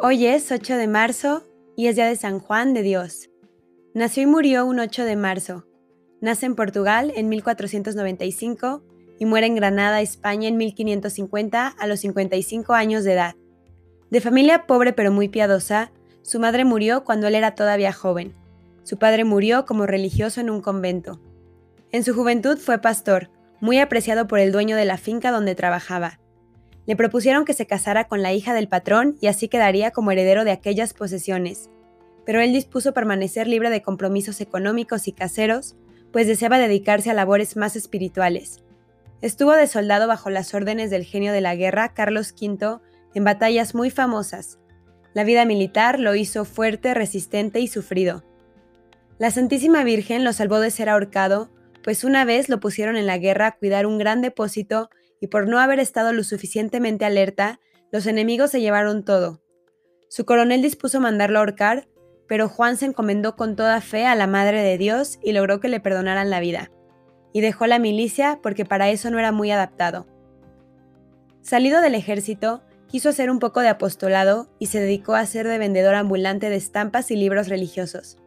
Hoy es 8 de marzo y es día de San Juan de Dios. Nació y murió un 8 de marzo. Nace en Portugal en 1495 y muere en Granada, España en 1550 a los 55 años de edad. De familia pobre pero muy piadosa, su madre murió cuando él era todavía joven. Su padre murió como religioso en un convento. En su juventud fue pastor, muy apreciado por el dueño de la finca donde trabajaba. Le propusieron que se casara con la hija del patrón y así quedaría como heredero de aquellas posesiones. Pero él dispuso permanecer libre de compromisos económicos y caseros, pues deseaba dedicarse a labores más espirituales. Estuvo de soldado bajo las órdenes del genio de la guerra, Carlos V, en batallas muy famosas. La vida militar lo hizo fuerte, resistente y sufrido. La Santísima Virgen lo salvó de ser ahorcado, pues una vez lo pusieron en la guerra a cuidar un gran depósito y por no haber estado lo suficientemente alerta, los enemigos se llevaron todo. Su coronel dispuso mandarlo ahorcar, pero Juan se encomendó con toda fe a la Madre de Dios y logró que le perdonaran la vida. Y dejó la milicia porque para eso no era muy adaptado. Salido del ejército, quiso hacer un poco de apostolado y se dedicó a ser de vendedor ambulante de estampas y libros religiosos.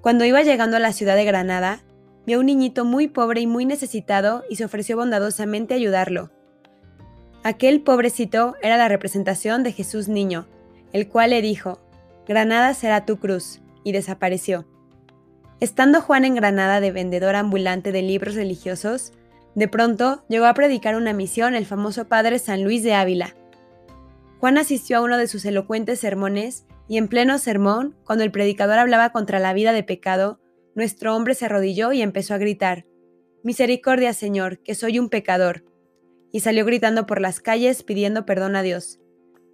Cuando iba llegando a la ciudad de Granada, vio a un niñito muy pobre y muy necesitado y se ofreció bondadosamente a ayudarlo. Aquel pobrecito era la representación de Jesús niño, el cual le dijo, Granada será tu cruz, y desapareció. Estando Juan en Granada de vendedor ambulante de libros religiosos, de pronto llegó a predicar una misión el famoso padre San Luis de Ávila. Juan asistió a uno de sus elocuentes sermones y en pleno sermón, cuando el predicador hablaba contra la vida de pecado, nuestro hombre se arrodilló y empezó a gritar, Misericordia, Señor, que soy un pecador. Y salió gritando por las calles pidiendo perdón a Dios.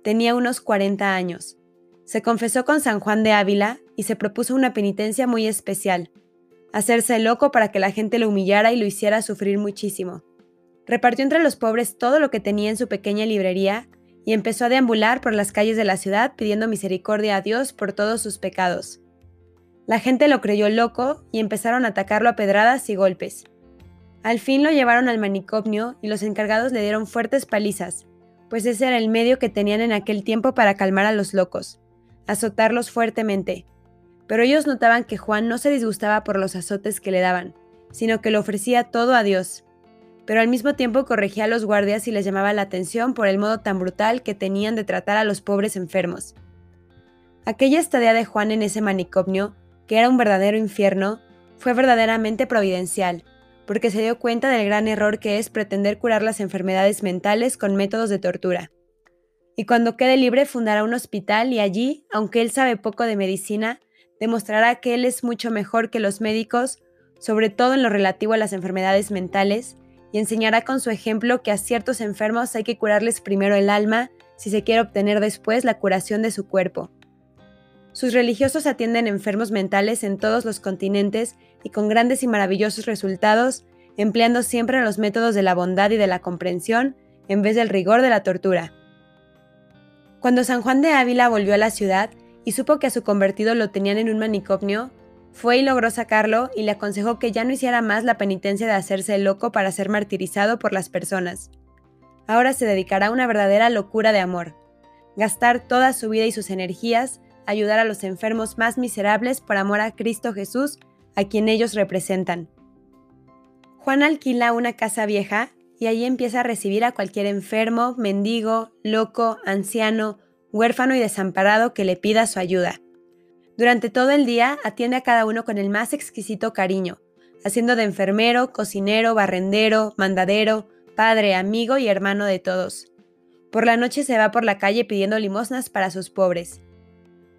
Tenía unos 40 años. Se confesó con San Juan de Ávila y se propuso una penitencia muy especial, hacerse loco para que la gente lo humillara y lo hiciera sufrir muchísimo. Repartió entre los pobres todo lo que tenía en su pequeña librería y empezó a deambular por las calles de la ciudad pidiendo misericordia a Dios por todos sus pecados. La gente lo creyó loco y empezaron a atacarlo a pedradas y golpes. Al fin lo llevaron al manicomio y los encargados le dieron fuertes palizas, pues ese era el medio que tenían en aquel tiempo para calmar a los locos, azotarlos fuertemente. Pero ellos notaban que Juan no se disgustaba por los azotes que le daban, sino que le ofrecía todo a Dios. Pero al mismo tiempo corregía a los guardias y les llamaba la atención por el modo tan brutal que tenían de tratar a los pobres enfermos. Aquella estadía de Juan en ese manicomio que era un verdadero infierno, fue verdaderamente providencial, porque se dio cuenta del gran error que es pretender curar las enfermedades mentales con métodos de tortura. Y cuando quede libre fundará un hospital y allí, aunque él sabe poco de medicina, demostrará que él es mucho mejor que los médicos, sobre todo en lo relativo a las enfermedades mentales, y enseñará con su ejemplo que a ciertos enfermos hay que curarles primero el alma si se quiere obtener después la curación de su cuerpo. Sus religiosos atienden enfermos mentales en todos los continentes y con grandes y maravillosos resultados, empleando siempre los métodos de la bondad y de la comprensión en vez del rigor de la tortura. Cuando San Juan de Ávila volvió a la ciudad y supo que a su convertido lo tenían en un manicomio, fue y logró sacarlo y le aconsejó que ya no hiciera más la penitencia de hacerse loco para ser martirizado por las personas. Ahora se dedicará a una verdadera locura de amor, gastar toda su vida y sus energías ayudar a los enfermos más miserables por amor a Cristo Jesús, a quien ellos representan. Juan alquila una casa vieja y allí empieza a recibir a cualquier enfermo, mendigo, loco, anciano, huérfano y desamparado que le pida su ayuda. Durante todo el día atiende a cada uno con el más exquisito cariño, haciendo de enfermero, cocinero, barrendero, mandadero, padre, amigo y hermano de todos. Por la noche se va por la calle pidiendo limosnas para sus pobres.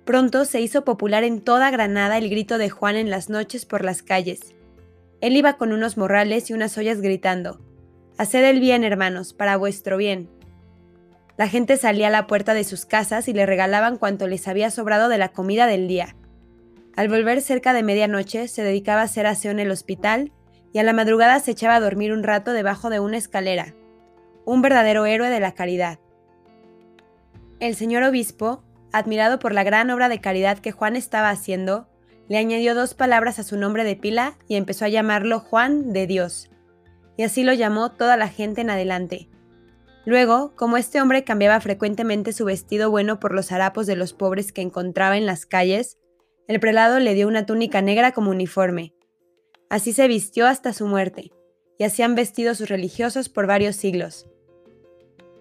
Pronto se hizo popular en toda Granada el grito de Juan en las noches por las calles. Él iba con unos morrales y unas ollas gritando, Haced el bien, hermanos, para vuestro bien. La gente salía a la puerta de sus casas y le regalaban cuanto les había sobrado de la comida del día. Al volver cerca de medianoche se dedicaba a hacer aseo en el hospital y a la madrugada se echaba a dormir un rato debajo de una escalera. Un verdadero héroe de la caridad. El señor obispo, admirado por la gran obra de caridad que Juan estaba haciendo, le añadió dos palabras a su nombre de pila y empezó a llamarlo Juan de Dios. Y así lo llamó toda la gente en adelante. Luego, como este hombre cambiaba frecuentemente su vestido bueno por los harapos de los pobres que encontraba en las calles, el prelado le dio una túnica negra como uniforme. Así se vistió hasta su muerte, y así han vestido sus religiosos por varios siglos.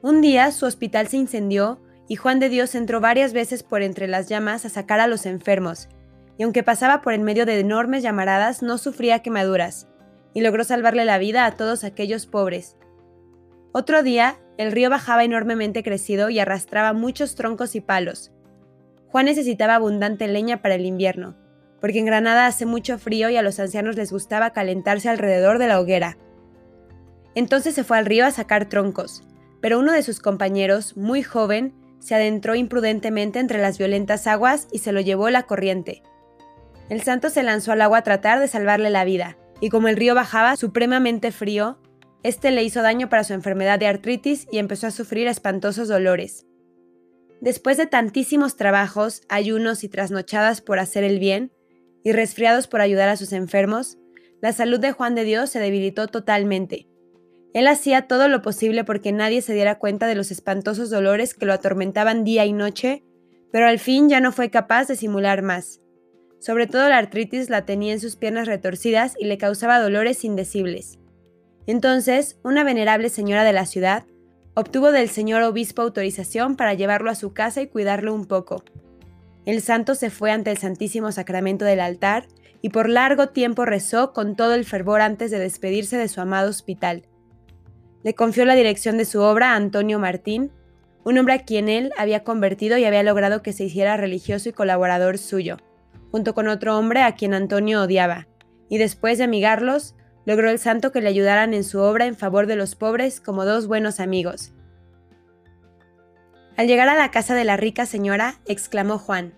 Un día su hospital se incendió y Juan de Dios entró varias veces por entre las llamas a sacar a los enfermos, y aunque pasaba por en medio de enormes llamaradas no sufría quemaduras, y logró salvarle la vida a todos aquellos pobres. Otro día, el río bajaba enormemente crecido y arrastraba muchos troncos y palos. Juan necesitaba abundante leña para el invierno, porque en Granada hace mucho frío y a los ancianos les gustaba calentarse alrededor de la hoguera. Entonces se fue al río a sacar troncos, pero uno de sus compañeros, muy joven, se adentró imprudentemente entre las violentas aguas y se lo llevó la corriente. El santo se lanzó al agua a tratar de salvarle la vida, y como el río bajaba supremamente frío, este le hizo daño para su enfermedad de artritis y empezó a sufrir espantosos dolores. Después de tantísimos trabajos, ayunos y trasnochadas por hacer el bien, y resfriados por ayudar a sus enfermos, la salud de Juan de Dios se debilitó totalmente. Él hacía todo lo posible porque nadie se diera cuenta de los espantosos dolores que lo atormentaban día y noche, pero al fin ya no fue capaz de simular más. Sobre todo la artritis la tenía en sus piernas retorcidas y le causaba dolores indecibles. Entonces, una venerable señora de la ciudad obtuvo del señor obispo autorización para llevarlo a su casa y cuidarlo un poco. El santo se fue ante el Santísimo Sacramento del altar y por largo tiempo rezó con todo el fervor antes de despedirse de su amado hospital. Le confió la dirección de su obra a Antonio Martín, un hombre a quien él había convertido y había logrado que se hiciera religioso y colaborador suyo junto con otro hombre a quien Antonio odiaba, y después de amigarlos, logró el santo que le ayudaran en su obra en favor de los pobres como dos buenos amigos. Al llegar a la casa de la rica señora, exclamó Juan,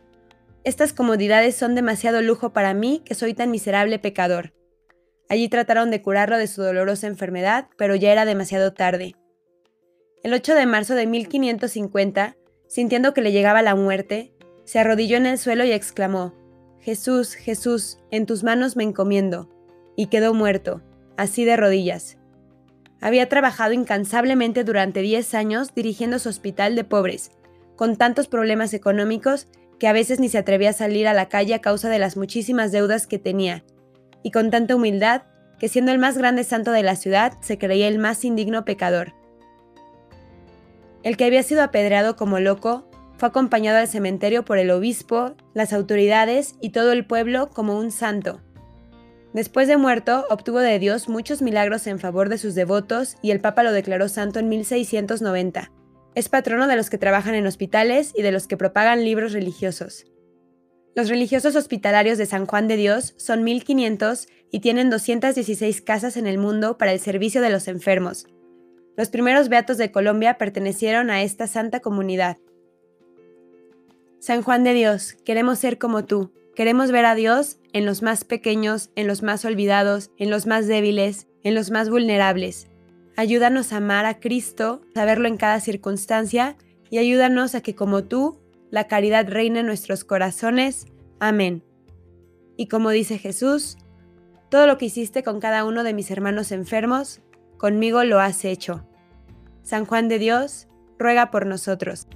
Estas comodidades son demasiado lujo para mí que soy tan miserable pecador. Allí trataron de curarlo de su dolorosa enfermedad, pero ya era demasiado tarde. El 8 de marzo de 1550, sintiendo que le llegaba la muerte, se arrodilló en el suelo y exclamó, Jesús, Jesús, en tus manos me encomiendo. Y quedó muerto, así de rodillas. Había trabajado incansablemente durante 10 años dirigiendo su hospital de pobres, con tantos problemas económicos que a veces ni se atrevía a salir a la calle a causa de las muchísimas deudas que tenía, y con tanta humildad que siendo el más grande santo de la ciudad se creía el más indigno pecador. El que había sido apedreado como loco fue acompañado al cementerio por el obispo, las autoridades y todo el pueblo como un santo. Después de muerto, obtuvo de Dios muchos milagros en favor de sus devotos y el Papa lo declaró santo en 1690. Es patrono de los que trabajan en hospitales y de los que propagan libros religiosos. Los religiosos hospitalarios de San Juan de Dios son 1500 y tienen 216 casas en el mundo para el servicio de los enfermos. Los primeros beatos de Colombia pertenecieron a esta santa comunidad. San Juan de Dios, queremos ser como tú. Queremos ver a Dios en los más pequeños, en los más olvidados, en los más débiles, en los más vulnerables. Ayúdanos a amar a Cristo, a verlo en cada circunstancia y ayúdanos a que como tú, la caridad reine en nuestros corazones. Amén. Y como dice Jesús, todo lo que hiciste con cada uno de mis hermanos enfermos, conmigo lo has hecho. San Juan de Dios, ruega por nosotros.